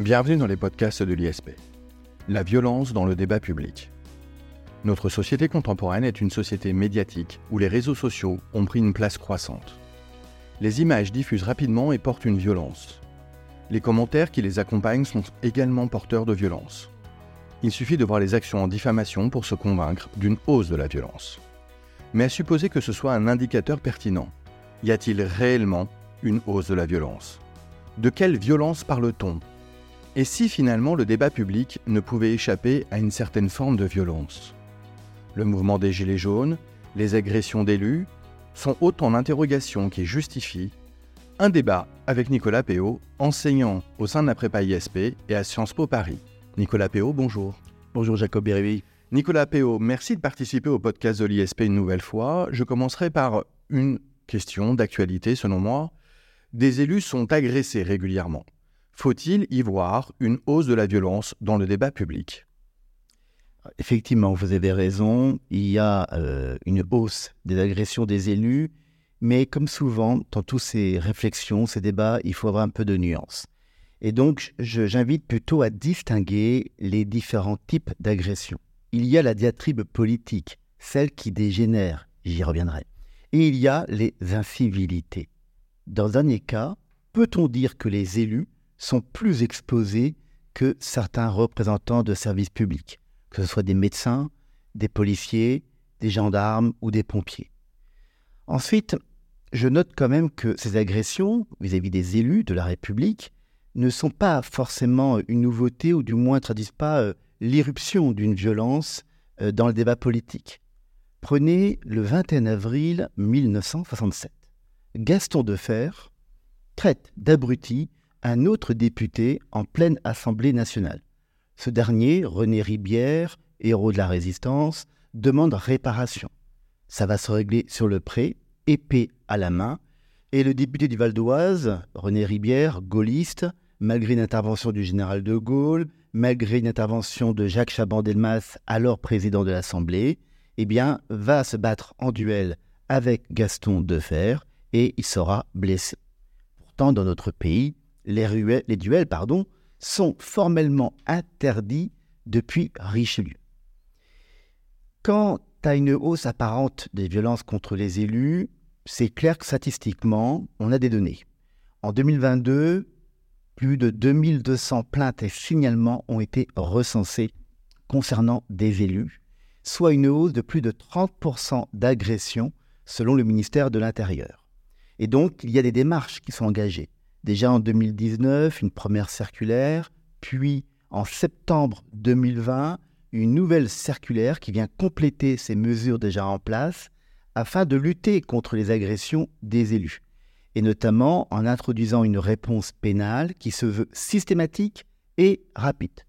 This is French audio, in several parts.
Bienvenue dans les podcasts de l'ISP. La violence dans le débat public. Notre société contemporaine est une société médiatique où les réseaux sociaux ont pris une place croissante. Les images diffusent rapidement et portent une violence. Les commentaires qui les accompagnent sont également porteurs de violence. Il suffit de voir les actions en diffamation pour se convaincre d'une hausse de la violence. Mais à supposer que ce soit un indicateur pertinent, y a-t-il réellement une hausse de la violence? De quelle violence parle-t-on? Et si finalement le débat public ne pouvait échapper à une certaine forme de violence? Le mouvement des Gilets jaunes, les agressions d'élus, sont autant d'interrogations qui justifient un débat avec Nicolas Péot, enseignant au sein de la prépa ISP et à Sciences Po Paris. Nicolas Péot, bonjour. Bonjour Jacob Bérévi. Nicolas Péot, merci de participer au podcast de l'ISP une nouvelle fois. Je commencerai par une question d'actualité selon moi. Des élus sont agressés régulièrement. Faut-il y voir une hausse de la violence dans le débat public? Effectivement, vous avez raison, il y a euh, une hausse des agressions des élus, mais comme souvent, dans toutes ces réflexions, ces débats, il faut avoir un peu de nuance. Et donc, j'invite plutôt à distinguer les différents types d'agressions. Il y a la diatribe politique, celle qui dégénère, j'y reviendrai. Et il y a les incivilités. Dans le dernier cas, peut-on dire que les élus sont plus exposés que certains représentants de services publics, que ce soit des médecins, des policiers, des gendarmes ou des pompiers Ensuite, je note quand même que ces agressions vis-à-vis des élus de la République ne sont pas forcément une nouveauté ou du moins ne traduisent pas euh, l'irruption d'une violence euh, dans le débat politique. Prenez le 21 avril 1967. Gaston Defer traite d'abruti un autre député en pleine Assemblée nationale. Ce dernier, René Ribière, héros de la résistance, demande réparation. Ça va se régler sur le pré, épée à la main, et le député du Val d'Oise, René Ribière, gaulliste, malgré une intervention du général de Gaulle, malgré une intervention de Jacques Chaban-Delmas, alors président de l'Assemblée, eh bien, va se battre en duel avec Gaston Defer et il sera blessé. Pourtant, dans notre pays, les, duels sont formellement interdits depuis Richelieu. Quant à une hausse apparente des violences contre les élus, c'est clair que statistiquement, on a des données. En 2022, plus de 2200 plaintes et signalements ont été recensés concernant des élus, soit une hausse de plus de 30% d'agressions selon le ministère de l'Intérieur. Et donc, il y a des démarches qui sont engagées. Déjà en 2019, une première circulaire, puis en septembre 2020, une nouvelle circulaire qui vient compléter ces mesures déjà en place afin de lutter contre les agressions des élus et notamment en introduisant une réponse pénale qui se veut systématique et rapide.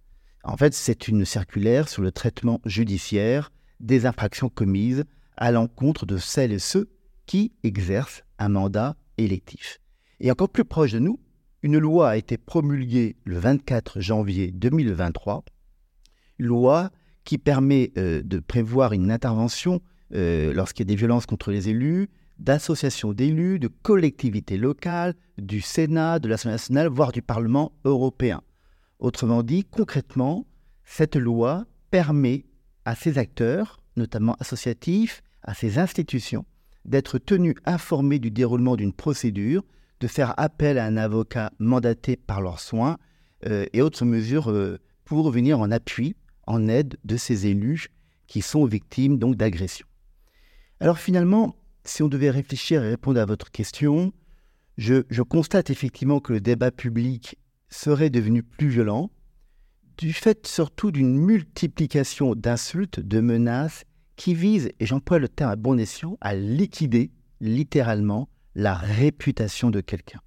En fait, c'est une circulaire sur le traitement judiciaire des infractions commises à l'encontre de celles et ceux qui exercent un mandat électif. Et encore plus proche de nous, une loi a été promulguée le 24 janvier 2023, loi qui permet euh, de prévoir une intervention euh, lorsqu'il y a des violences contre les élus, d'associations d'élus, de collectivités locales, du Sénat, de l'Assemblée nationale, voire du Parlement européen. Autrement dit, concrètement, cette loi permet à ces acteurs, notamment associatifs, à ces institutions, d'être tenus informés du déroulement d'une procédure, de faire appel à un avocat mandaté par leurs soins euh, et autres mesures euh, pour venir en appui, en aide de ces élus qui sont victimes donc d'agressions. Alors finalement, si on devait réfléchir et répondre à votre question, je, constate effectivement que le débat public serait devenu plus violent, du fait surtout d'une multiplication d'insultes, de menaces qui visent, et j'emploie le terme à bon escient, à liquider littéralement la réputation de quelqu'un.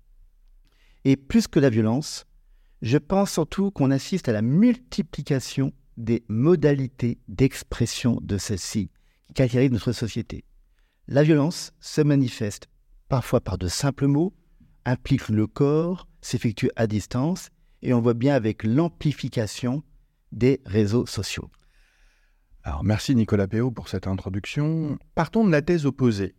Et plus que la violence, je pense surtout qu'on assiste à la multiplication des modalités d'expression de celle-ci qui caractérisent notre société. La violence se manifeste parfois par de simples mots, implique le corps, s'effectue à distance, et on voit bien avec l'amplification des réseaux sociaux. Alors merci Nicolas Péot pour cette introduction. Partons de la thèse opposée.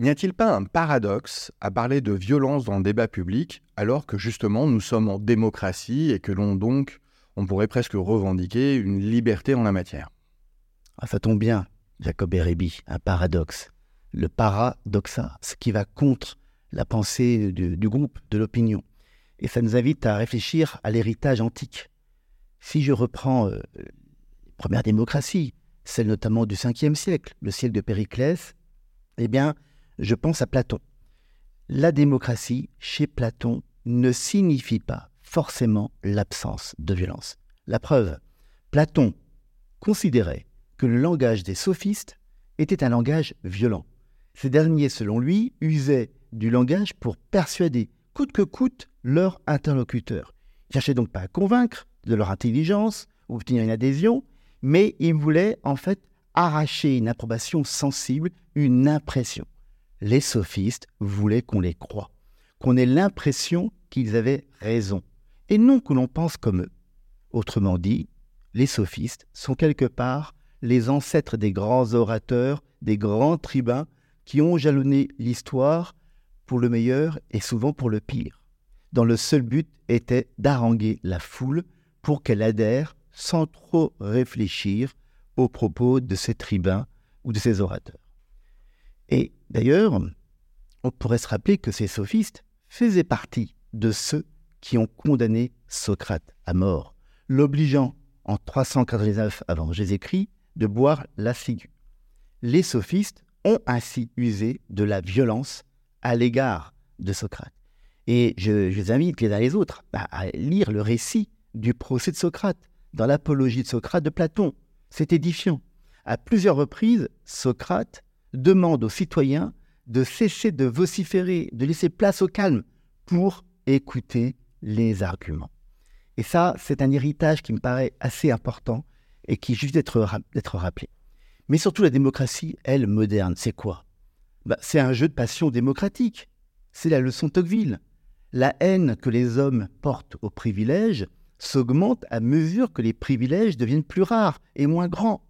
N'y a-t-il pas un paradoxe à parler de violence dans le débat public alors que justement nous sommes en démocratie et que l'on donc, on pourrait presque revendiquer une liberté en la matière? Ah, Ça tombe bien, Jacob Erebi, un paradoxe. Le paradoxa, ce qui va contre la pensée du, groupe, de l'opinion. Et ça nous invite à réfléchir à l'héritage antique. Si je reprends euh, les premières démocraties, celle notamment du 5e siècle, le siècle de Périclès, eh bien, je pense à Platon. La démocratie, chez Platon, ne signifie pas forcément l'absence de violence. La preuve, Platon considérait que le langage des sophistes était un langage violent. Ces derniers, selon lui, usaient du langage pour persuader, coûte que coûte, leur interlocuteur. Ils cherchaient donc pas à convaincre de leur intelligence ou obtenir une adhésion, mais ils voulaient en fait arracher une approbation sensible, une impression. Les sophistes voulaient qu'on les croie, qu'on ait l'impression qu'ils avaient raison, et non que l'on pense comme eux. Autrement dit, les sophistes sont quelque part les ancêtres des grands orateurs, des grands tribuns qui ont jalonné l'histoire pour le meilleur et souvent pour le pire, dont le seul but était d'haranguer la foule pour qu'elle adhère sans trop réfléchir aux propos de ces tribuns ou de ces orateurs. Et d'ailleurs, on pourrait se rappeler que ces sophistes faisaient partie de ceux qui ont condamné Socrate à mort, l'obligeant en 389 avant Jésus-Christ de boire la ciguë. Les sophistes ont ainsi usé de la violence à l'égard de Socrate. Et je, je, les invite les uns les autres à lire le récit du procès de Socrate dans l'apologie de Socrate de Platon. C'est édifiant. À plusieurs reprises, Socrate demande aux citoyens de cesser de vociférer, de laisser place au calme pour écouter les arguments. Et ça, c'est un héritage qui me paraît assez important et qui juste d'être rappelé. Mais surtout, la démocratie, elle, moderne, c'est quoi? Bah, C'est un jeu de passion démocratique. C'est la leçon Tocqueville. La haine que les hommes portent aux privilèges s'augmente à mesure que les privilèges deviennent plus rares et moins grands.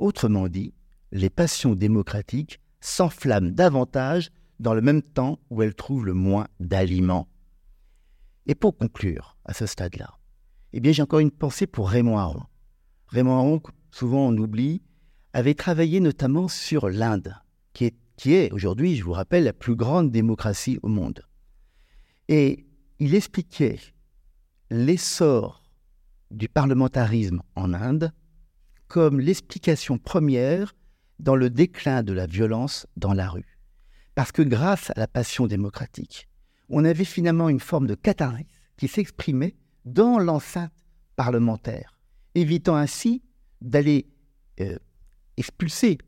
Autrement dit, les passions démocratiques s'enflamment davantage dans le même temps où elles trouvent le moins d'aliments. Et pour conclure à ce stade-là, eh j'ai encore une pensée pour Raymond Aron. Raymond Aron, souvent on oublie, avait travaillé notamment sur l'Inde, qui est aujourd'hui, je vous rappelle, la plus grande démocratie au monde. Et il expliquait l'essor du parlementarisme en Inde comme l'explication première dans le déclin de la violence dans la rue. Parce que grâce à la passion démocratique, on avait finalement une forme de catharsis qui s'exprimait dans l'enceinte parlementaire, évitant ainsi d'aller euh, expulser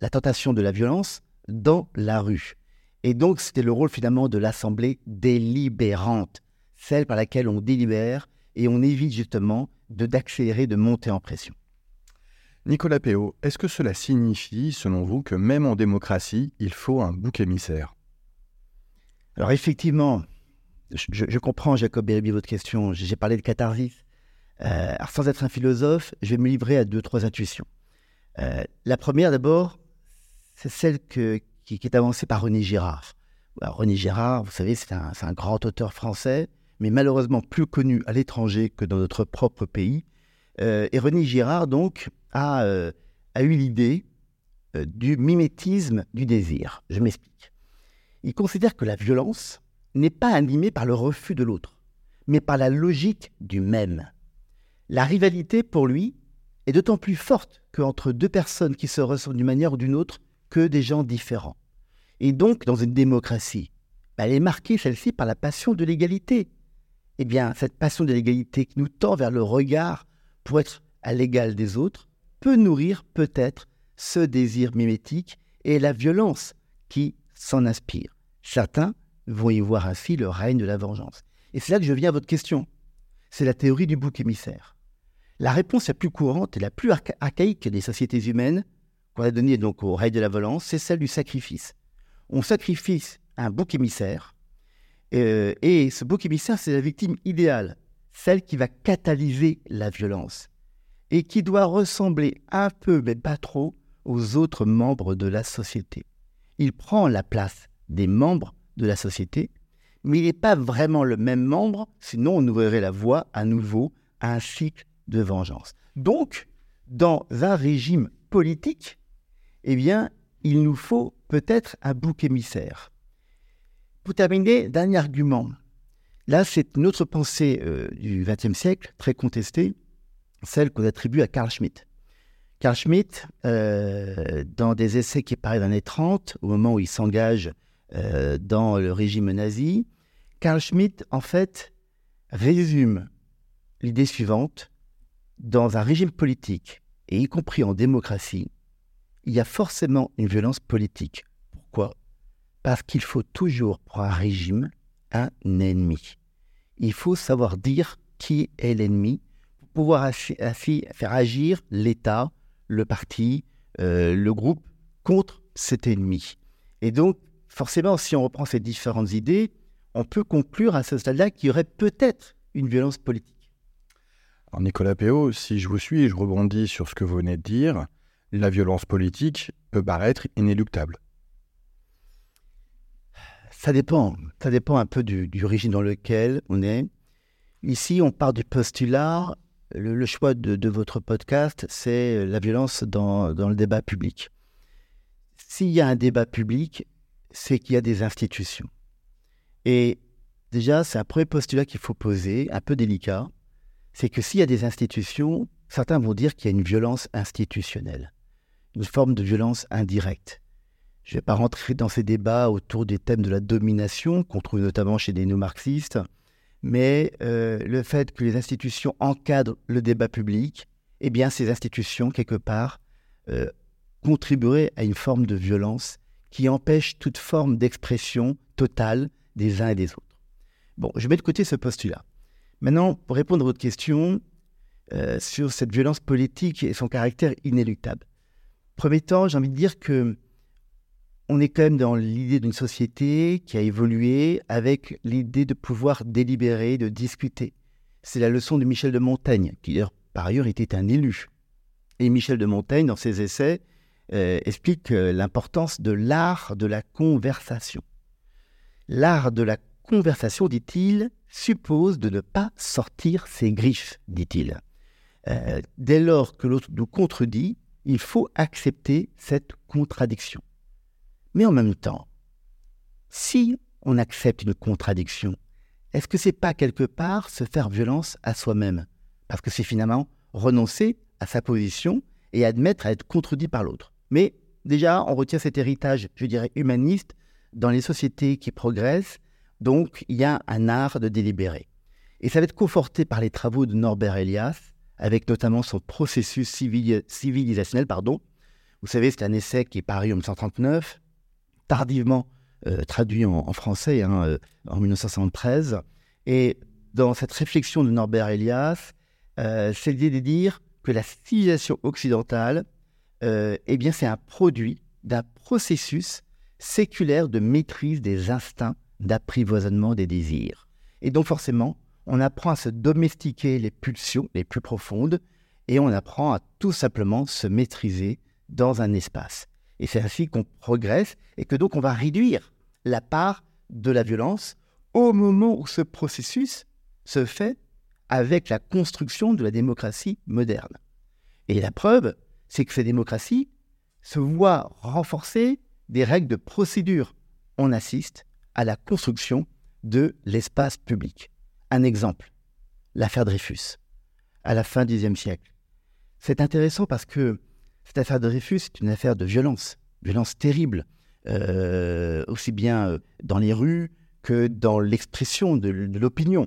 la tentation de la violence dans la rue. Et donc c'était le rôle finalement de l'Assemblée délibérante, celle par laquelle on délibère et on évite justement de d'accélérer, de monter en pression. Nicolas Péot, est-ce que cela signifie, selon vous, que même en démocratie, il faut un bouc émissaire? Alors effectivement, je, comprends, Jacob Bérébi, votre question. J'ai parlé de catharsis. Euh, sans être un philosophe, je vais me livrer à deux, trois intuitions. Euh, la première, d'abord, c'est celle qui, est avancée par René Girard. René Girard, vous savez, c'est un, un, grand auteur français, mais malheureusement plus connu à l'étranger que dans notre propre pays. Euh, et René Girard, donc, a, euh, eu l'idée euh, du mimétisme du désir. Je m'explique. Il considère que la violence n'est pas animée par le refus de l'autre, mais par la logique du même. La rivalité, pour lui, est d'autant plus forte qu'entre deux personnes qui se ressemblent d'une manière ou d'une autre que des gens différents. Et donc, dans une démocratie, bah, elle est marquée, celle-ci, par la passion de l'égalité. Eh bien, cette passion de l'égalité qui nous tend vers le regard pour être à l'égal des autres, peut nourrir peut-être ce désir mimétique et la violence qui s'en inspire. Certains vont y voir ainsi le règne de la vengeance. Et c'est là que je viens à votre question. C'est la théorie du bouc émissaire. La réponse la plus courante et la plus archaïque des sociétés humaines, qu'on a donnée donc au règne de la violence, c'est celle du sacrifice. On sacrifie un bouc émissaire, euh, et ce bouc émissaire, c'est la victime idéale celle qui va catalyser la violence et qui doit ressembler un peu, mais pas trop, aux autres membres de la société. il prend la place des membres de la société, mais il n'est pas vraiment le même membre, sinon on ouvrirait la voie à nouveau à un cycle de vengeance. Donc, dans un régime politique, eh bien, il nous faut peut-être un bouc émissaire. Pour terminer, dernier argument. Là, c'est une autre pensée euh, du XXe siècle, très contestée, celle qu'on attribue à Carl Schmitt. Carl Schmitt, euh, dans des essais qui paraissent dans les années 30, au moment où il s'engage euh, dans le régime nazi, Carl Schmitt, en fait, résume l'idée suivante. Dans un régime politique, et y compris en démocratie, il y a forcément une violence politique. Pourquoi? Parce qu'il faut toujours, pour un régime, un ennemi. Il faut savoir dire qui est l'ennemi pouvoir ainsi, faire agir l'État, le parti, euh, le groupe contre cet ennemi. Et donc, forcément, si on reprend ces différentes idées, on peut conclure à ce stade-là qu'il y aurait peut-être une violence politique. Alors Nicolas Péot, si je vous suis et je rebondis sur ce que vous venez de dire, la violence politique peut paraître inéluctable. Ça dépend. Ça dépend un peu du, régime dans lequel on est. Ici, on part du postulat. Le, choix de, votre podcast, c'est la violence dans, dans le débat public. S'il y a un débat public, c'est qu'il y a des institutions. Et déjà, c'est un premier postulat qu'il faut poser, un peu délicat c'est que s'il y a des institutions, certains vont dire qu'il y a une violence institutionnelle, une forme de violence indirecte. Je ne vais pas rentrer dans ces débats autour des thèmes de la domination qu'on trouve notamment chez des néo-marxistes, mais euh, le fait que les institutions encadrent le débat public, eh bien ces institutions, quelque part, euh, contribueraient à une forme de violence qui empêche toute forme d'expression totale des uns et des autres. Bon, je mets de côté ce postulat. Maintenant, pour répondre à votre question euh, sur cette violence politique et son caractère inéluctable. Premier temps, j'ai envie de dire que on est quand même dans l'idée d'une société qui a évolué avec l'idée de pouvoir délibérer, de discuter. C'est la leçon de Michel de Montaigne, qui par ailleurs était un élu. Et Michel de Montaigne, dans ses essais, euh, explique euh, l'importance de l'art de la conversation. L'art de la conversation, dit-il, suppose de ne pas sortir ses griffes, dit-il. Euh, dès lors que l'autre nous contredit, il faut accepter cette contradiction. Mais en même temps, si on accepte une contradiction, est-ce que c'est pas quelque part se faire violence à soi-même? Parce que c'est finalement renoncer à sa position et admettre à être contredit par l'autre. Mais déjà, on retient cet héritage, je dirais, humaniste dans les sociétés qui progressent donc, il y a un art de délibérer. Et ça va être conforté par les travaux de Norbert Elias, avec notamment son processus civilisationnel. Pardon. Vous savez, c'est un essai qui est paru en 1939, tardivement euh, traduit en, français hein, euh, en 1973. Et dans cette réflexion de Norbert Elias, euh, c'est l'idée de dire que la civilisation occidentale, eh bien, c'est un produit d'un processus séculaire de maîtrise des instincts d'apprivoisonnement des désirs. Et donc forcément, on apprend à se domestiquer les pulsions les plus profondes et on apprend à tout simplement se maîtriser dans un espace. Et c'est ainsi qu'on progresse et que donc on va réduire la part de la violence au moment où ce processus se fait avec la construction de la démocratie moderne. Et la preuve, c'est que ces démocraties se voient renforcer des règles de procédure. On assiste à la construction de l'espace public. Un exemple, l'affaire Dreyfus, à la fin du XIe siècle. C'est intéressant parce que cette affaire Dreyfus est une affaire de violence, violence terrible, euh, aussi bien euh, dans les rues que dans l'expression de, l'opinion.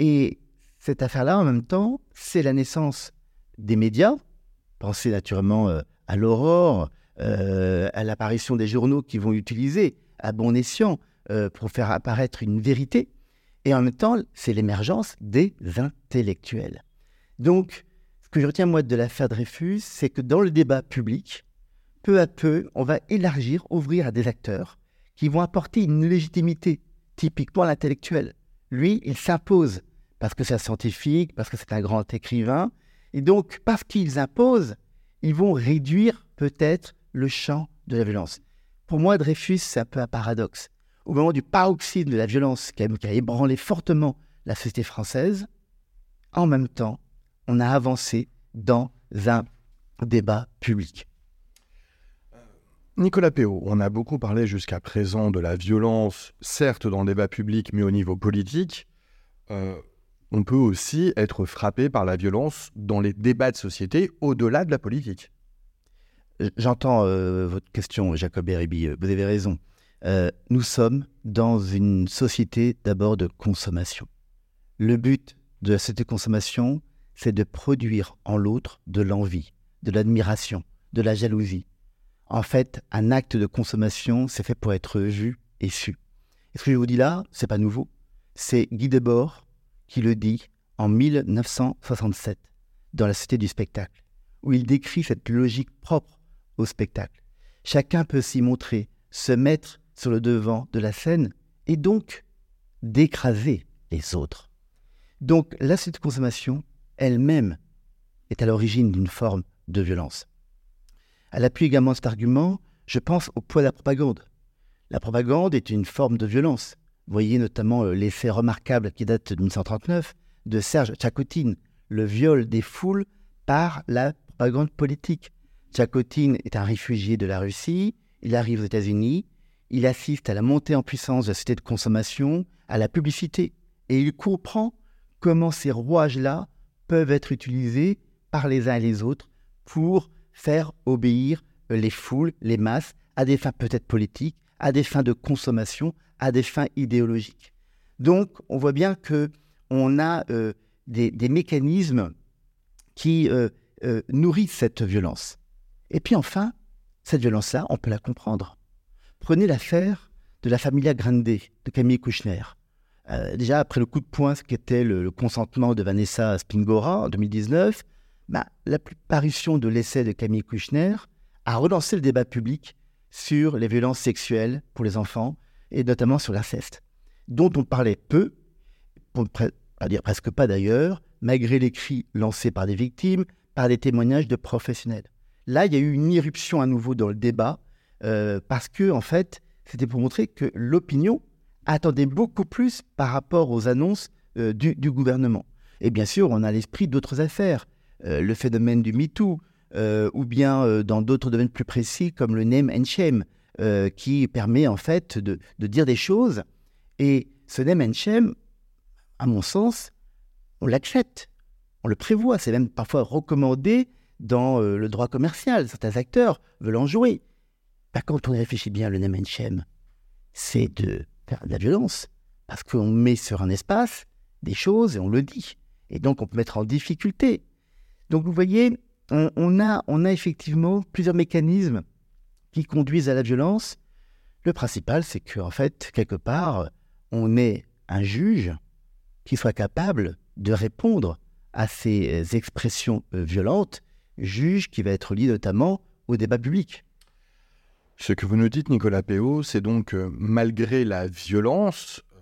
Et cette affaire-là, en même temps, c'est la naissance des médias. Pensez naturellement euh, à l'aurore, à l'apparition des journaux qui vont utiliser à bon escient pour faire apparaître une vérité. Et en même temps, c'est l'émergence des intellectuels. Donc, que je retiens moi de l'affaire Dreyfus, c'est que dans le débat public, peu à peu, on va élargir, ouvrir à des acteurs qui vont apporter une légitimité, typiquement l'intellectuel. Lui, il s'impose parce que c'est un scientifique, parce que c'est un grand écrivain. Et donc, parce qu'ils imposent, ils vont réduire peut-être le champ de la violence. Pour moi, Dreyfus, c'est un peu un paradoxe. Au moment du paroxysme de la violence qui a, ébranlé fortement la société française, en même temps, on a avancé dans un débat public. Nicolas Péot, on a beaucoup parlé jusqu'à présent de la violence, certes dans le débat public, mais au niveau politique. Euh, on peut aussi être frappé par la violence dans les débats de société au-delà de la politique. Euh, j'entends euh, votre question, Jacob Eribi, vous avez raison. nous sommes dans une société d'abord de consommation. Le but de cette consommation, c'est de produire en l'autre de l'envie, de l'admiration, de la jalousie, en fait, un acte de consommation, c'est fait pour être vu et su. Ce que je vous dis là, c'est pas nouveau. C'est Guy Debord qui le dit en 1967 dans La Cité du spectacle, où il décrit cette logique propre au spectacle. Chacun peut s'y montrer, se mettre sur le devant de la scène et donc d'écraser les autres. Donc la de consommation elle-même est à l'origine d'une forme de violence. Elle appuie également cet argument, je pense au poids de la propagande. La propagande est une forme de violence. Voyez notamment euh, l'effet remarquable qui date de 1939 de Serge Tchakotine, le viol des foules par la propagande politique. Tchakotine est un réfugié de la Russie, il arrive aux États-Unis, il assiste à la montée en puissance de la société de consommation, à la publicité, et il comprend comment ces rouages-là peuvent être utilisés par les uns et les autres pour faire obéir euh, les foules, les masses, à des fins peut-être politiques, à des fins de consommation, à des fins idéologiques. Donc, on voit bien que on a euh, des, mécanismes qui euh, nourrissent cette violence. Et puis enfin, cette violence-là, on peut la comprendre. Prenez l'affaire de la Familia Grande de Camille Kouchner. Déjà, après le coup de poing, ce qu'était le, le, consentement de Vanessa Spingora en 2019, bah, la parution de l'essai de Camille Kouchner a relancé le débat public sur les violences sexuelles pour les enfants et notamment sur l'inceste, dont on parlait peu, pour pas dire presque pas d'ailleurs, malgré les cris lancés par des victimes, par des témoignages de professionnels. Là, il y a eu une irruption à nouveau dans le débat euh, parce que, en fait, c'était pour montrer que l'opinion attendait beaucoup plus par rapport aux annonces euh, du, gouvernement. Et bien sûr, on a l'esprit d'autres affaires. Euh, le phénomène du MeToo, euh, ou bien dans d'autres domaines plus précis comme le name and shame, qui permet en fait de, dire des choses. Et ce name and shame, à mon sens, on l'accepte, on le prévoit, c'est même parfois recommandé dans le droit commercial. Certains acteurs veulent en jouer. Bah, quand on réfléchit bien, le name and shame, c'est de faire de la violence. Parce qu'on met sur un espace des choses et on le dit. Et donc on peut mettre en difficulté donc vous voyez, on, a, effectivement plusieurs mécanismes qui conduisent à la violence. Le principal, c'est qu'en fait, quelque part, on est un juge qui soit capable de répondre à ces expressions euh, violentes, juge qui va être lié notamment au débat public. Ce que vous nous dites, Nicolas Péot, c'est donc que malgré la violence, euh,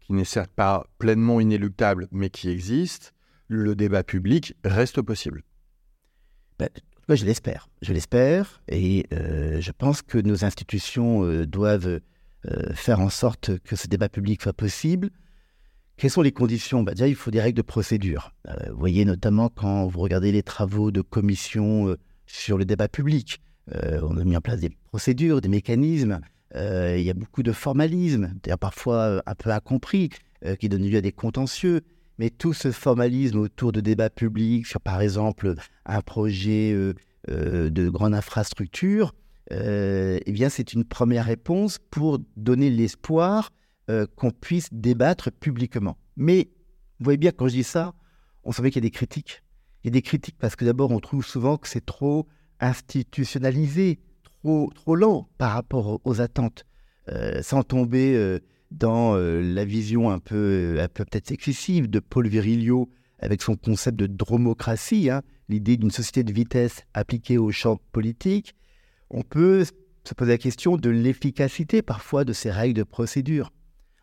qui n'est certes pas pleinement inéluctable, mais qui existe, le débat public reste possible. Ben, je l'espère. Je l'espère. Et euh, je pense que nos institutions euh, doivent faire en sorte que ce débat public soit possible. Quelles sont les conditions? Ben, Déjà, il faut des règles de procédure. vous voyez notamment quand vous regardez les travaux de commission sur le débat public. On a mis en place des procédures, des mécanismes. il y a beaucoup de formalisme, parfois un peu incompris, qui donnent lieu à des contentieux. Mais tout ce formalisme autour de débats publics sur, par exemple, un projet euh, euh, de grande infrastructure, euh, eh bien, c'est une première réponse pour donner l'espoir qu'on puisse débattre publiquement. Mais vous voyez bien, quand je dis ça, on sent qu'il y a des critiques. Il y a des critiques parce que d'abord, on trouve souvent que c'est trop institutionnalisé, trop, trop lent par rapport aux, attentes, sans tomber dans euh, la vision un peu, euh, peut-être excessive de Paul Virilio avec son concept de dromocratie, hein, l'idée d'une société de vitesse appliquée au champ politique, on peut se poser la question de l'efficacité parfois de ces règles de procédure.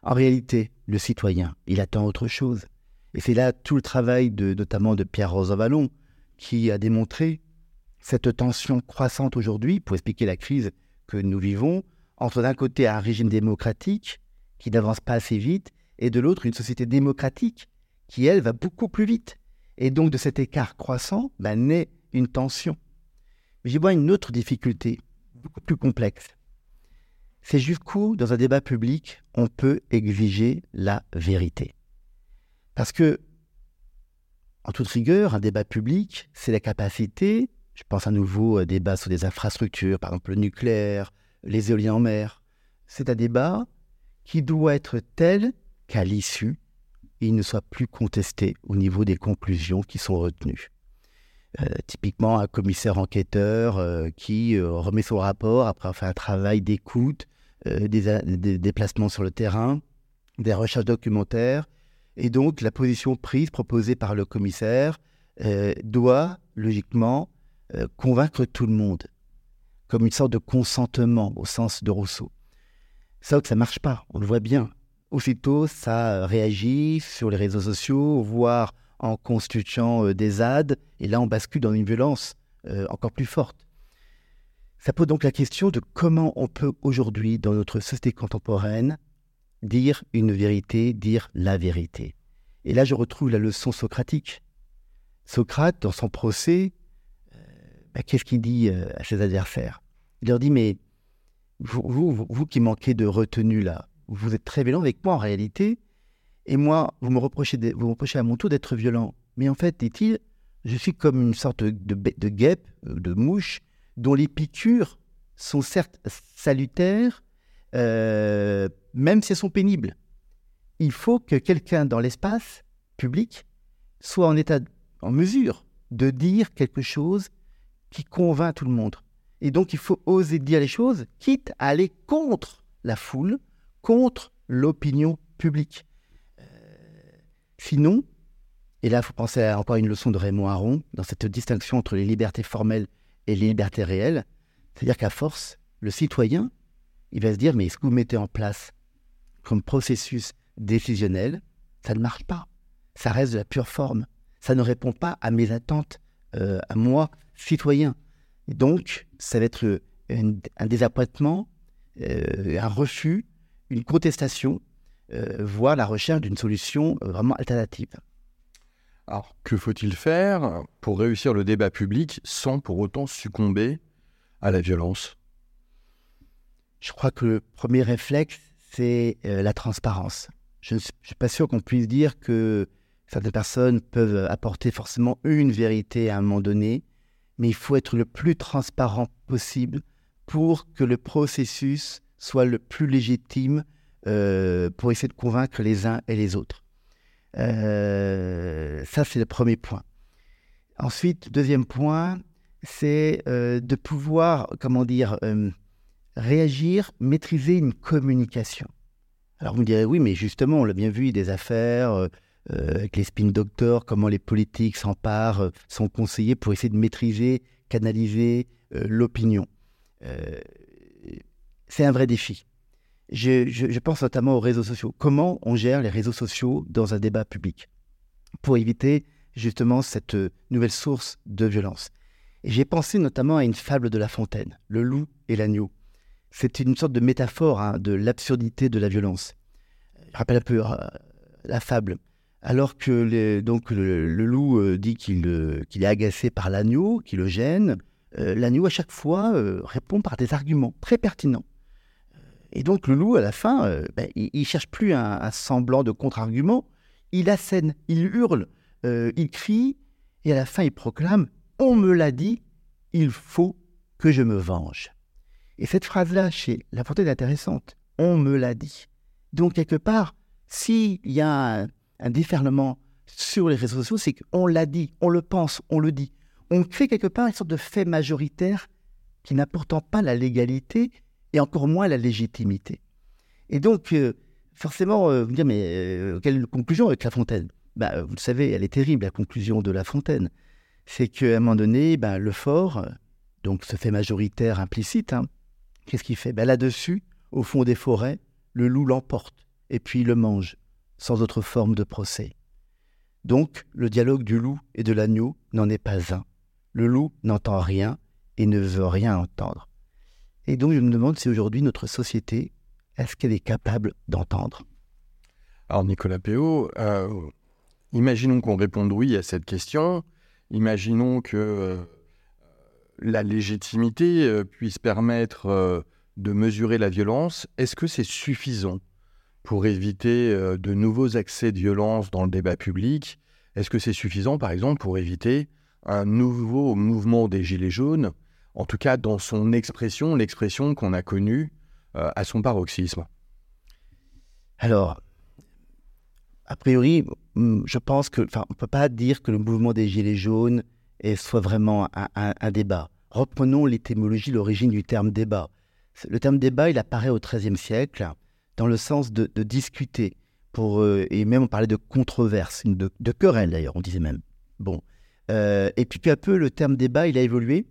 En réalité, le citoyen, il attend autre chose. Et c'est là tout le travail de, notamment de Pierre Rosanvallon qui a démontré cette tension croissante aujourd'hui, pour expliquer la crise que nous vivons entre d'un côté un régime démocratique qui n'avance pas assez vite et de l'autre une société démocratique qui, elle, va beaucoup plus vite. Et donc de cet écart croissant bah, naît une tension. Mais j'y vois une autre difficulté, beaucoup plus complexe. C'est jusqu'où, dans un débat public, on peut exiger la vérité? Parce que, en toute rigueur, un débat public, c'est la capacité, je pense à nouveau à débat sur des infrastructures, par exemple le nucléaire, les éoliens en mer, c'est un débat qui doit être tel qu'à l'issue, il ne soit plus contesté au niveau des conclusions qui sont retenues. Euh, typiquement, un commissaire enquêteur euh, qui euh, remet son rapport après avoir fait un travail d'écoute, des, déplacements sur le terrain, des recherches documentaires. Et donc, la position prise, proposée par le commissaire, doit logiquement convaincre tout le monde, comme une sorte de consentement au sens de Rousseau. Ça, ça marche pas, on le voit bien. Aussitôt, ça réagit sur les réseaux sociaux, voire en constituant euh, des ZAD, et là on bascule dans une violence euh, encore plus forte. Ça pose donc la question de comment on peut aujourd'hui, dans notre société contemporaine, dire une vérité, dire la vérité. Et là je retrouve la leçon socratique. Socrate, dans son procès, euh, bah, qu'est-ce qu'il dit à ses adversaires? Il leur dit, mais vous, vous, qui manquez de retenue là, vous êtes très violent avec moi en réalité, et moi, vous me reprochez, vous me reprochez à mon tour d'être violent. Mais en fait, dit-il, je suis comme une sorte de, de guêpe, euh, de mouche, dont les piqûres sont certes salutaires, euh, même si elles sont pénibles. Il faut que quelqu'un dans l'espace public soit en état, en mesure de dire quelque chose qui convainc tout le monde. Et donc, il faut oser dire les choses, quitte à aller contre la foule, contre l'opinion publique. Sinon, et là, il faut penser à encore une leçon de Raymond Aron, dans cette distinction entre les libertés formelles et les libertés réelles, c'est-à-dire qu'à force, le citoyen, il va se dire, mais ce que vous mettez en place comme processus décisionnel, ça ne marche pas. Ça reste de la pure forme. Ça ne répond pas à mes attentes, euh, à moi, citoyen. Et donc, ça va être un désappointement, euh, un refus, une contestation euh, voire la recherche d'une solution euh, vraiment alternative. Alors, que faut-il faire pour réussir le débat public sans pour autant succomber à la violence? Je crois que le premier réflexe, c'est euh, la transparence. Je ne suis pas sûr qu'on puisse dire que certaines personnes peuvent apporter forcément une vérité à un moment donné, mais il faut être le plus transparent possible pour que le processus soit le plus légitime euh, pour essayer de convaincre les uns et les autres. Euh, ça, c'est le premier point. Ensuite, deuxième point, c'est euh, de pouvoir, comment dire, réagir, maîtriser une communication. Alors vous me direz, oui, mais justement, on l'a bien vu, des affaires avec les spin doctors, comment les politiques s'emparent, sont conseillés pour essayer de maîtriser, canaliser l'opinion. c'est un vrai défi je, pense notamment aux réseaux sociaux. Comment on gère les réseaux sociaux dans un débat public pour éviter justement cette euh, nouvelle source de violence? J'ai pensé notamment à une fable de La Fontaine, le loup et l'agneau. C'est une sorte de métaphore hein, de l'absurdité de la violence. Je rappelle un peu euh, la fable. Alors que donc le, loup euh, dit qu'il est agacé par l'agneau, qui le gêne, l'agneau à chaque fois répond par des arguments très pertinents. Et donc le loup, à la fin, euh, ben, il, ne cherche plus un, semblant de contre-argument, il assène, il hurle, euh, il crie, et à la fin il proclame ⁇ On me l'a dit, il faut que je me venge ⁇ Et cette phrase-là, chez La Fontaine, est intéressante. On me l'a dit. Donc quelque part, s'il y a un, un déferlement sur les réseaux sociaux, c'est qu'on l'a dit, on le pense, on le dit. On crée quelque part une sorte de fait majoritaire qui n'a pourtant pas la légalité, et encore moins la légitimité. Et donc, euh, forcément, euh, vous dire, mais euh, quelle conclusion avec La Fontaine? Bah, Vous le savez, elle est terrible, la conclusion de La Fontaine. C'est qu'à un moment donné, bah, le fort, donc ce fait majoritaire implicite, hein, qu'est-ce qu'il fait? Bah, Là-dessus, au fond des forêts, le loup l'emporte, et puis il le mange, sans autre forme de procès. Donc, le dialogue du loup et de l'agneau n'en est pas un. Le loup n'entend rien et ne veut rien entendre. Et donc je me demande si aujourd'hui notre société, est-ce qu'elle est capable d'entendre? Alors Nicolas Péot, euh, imaginons qu'on réponde oui à cette question. Imaginons que euh, la légitimité euh, puisse permettre de mesurer la violence. Est-ce que c'est suffisant? Pour éviter de nouveaux accès de violence dans le débat public Est-ce que c'est suffisant, par exemple, pour éviter un nouveau mouvement des Gilets jaunes, en tout cas dans son expression, l'expression qu'on a connue à son paroxysme? Alors, a priori, je pense que, enfin, on ne peut pas dire que le mouvement des Gilets jaunes soit vraiment un, débat. Reprenons l'étymologie, l'origine du terme débat. Le terme débat, il apparaît au XIIIe siècle dans le sens de, discuter, pour, euh, et même on parlait de controverse, de, de querelle d'ailleurs, on disait même. Bon. Euh, et puis peu à peu, le terme débat, il a évolué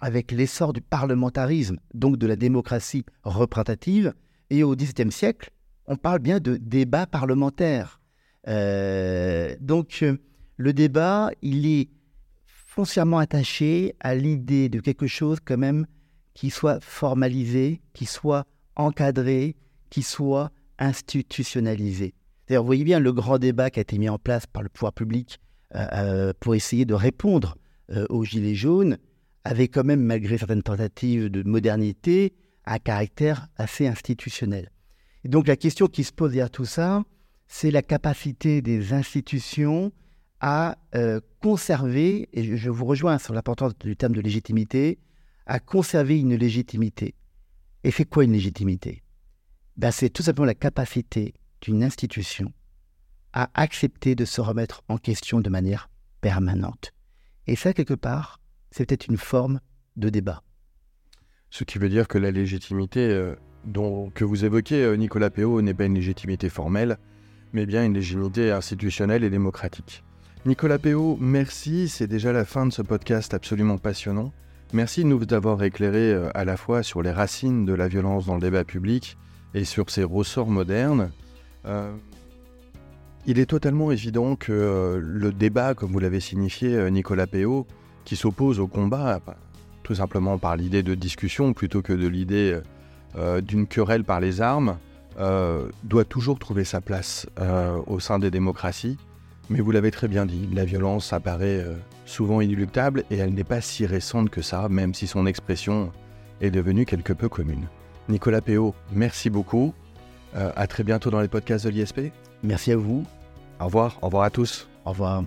avec l'essor du parlementarisme, donc de la démocratie représentative. Et au XVIIe siècle, on parle bien de débat parlementaire. Euh, donc, le débat, il est foncièrement attaché à l'idée de quelque chose quand même qui soit formalisé, qui soit encadré, qui soit institutionnalisé. D'ailleurs, vous voyez bien le grand débat qui a été mis en place par le pouvoir public euh, pour essayer de répondre aux Gilets jaunes avait quand même, malgré certaines tentatives de modernité, un caractère assez institutionnel. Et donc la question qui se pose derrière tout ça, c'est la capacité des institutions à euh, conserver, et je vous rejoins sur l'importance du terme de légitimité, à conserver une légitimité. Et c'est quoi une légitimité? Ben, C'est tout simplement la capacité d'une institution à accepter de se remettre en question de manière permanente. Et ça, quelque part, c'est peut-être une forme de débat. Ce qui veut dire que la légitimité euh, dont, que vous évoquez, euh, Nicolas Péot, n'est pas une légitimité formelle, mais bien une légitimité institutionnelle et démocratique. Nicolas Péot, merci, c'est déjà la fin de ce podcast absolument passionnant. Merci nous avoir éclairé euh, à la fois sur les racines de la violence dans le débat public et sur ses ressorts modernes. Euh, il est totalement évident que euh, le débat, comme vous l'avez signifié, Nicolas Péot, qui s'oppose au combat, tout simplement par l'idée de discussion plutôt que de l'idée d'une querelle par les armes, euh, doit toujours trouver sa place euh, au sein des démocraties. Mais vous l'avez très bien dit, la violence apparaît euh, souvent inéluctable et elle n'est pas si récente que ça, même si son expression est devenue quelque peu commune. Nicolas Péot, merci beaucoup. à très bientôt dans les podcasts de l'ISP. Merci à vous. Au revoir, au revoir à tous. Au revoir.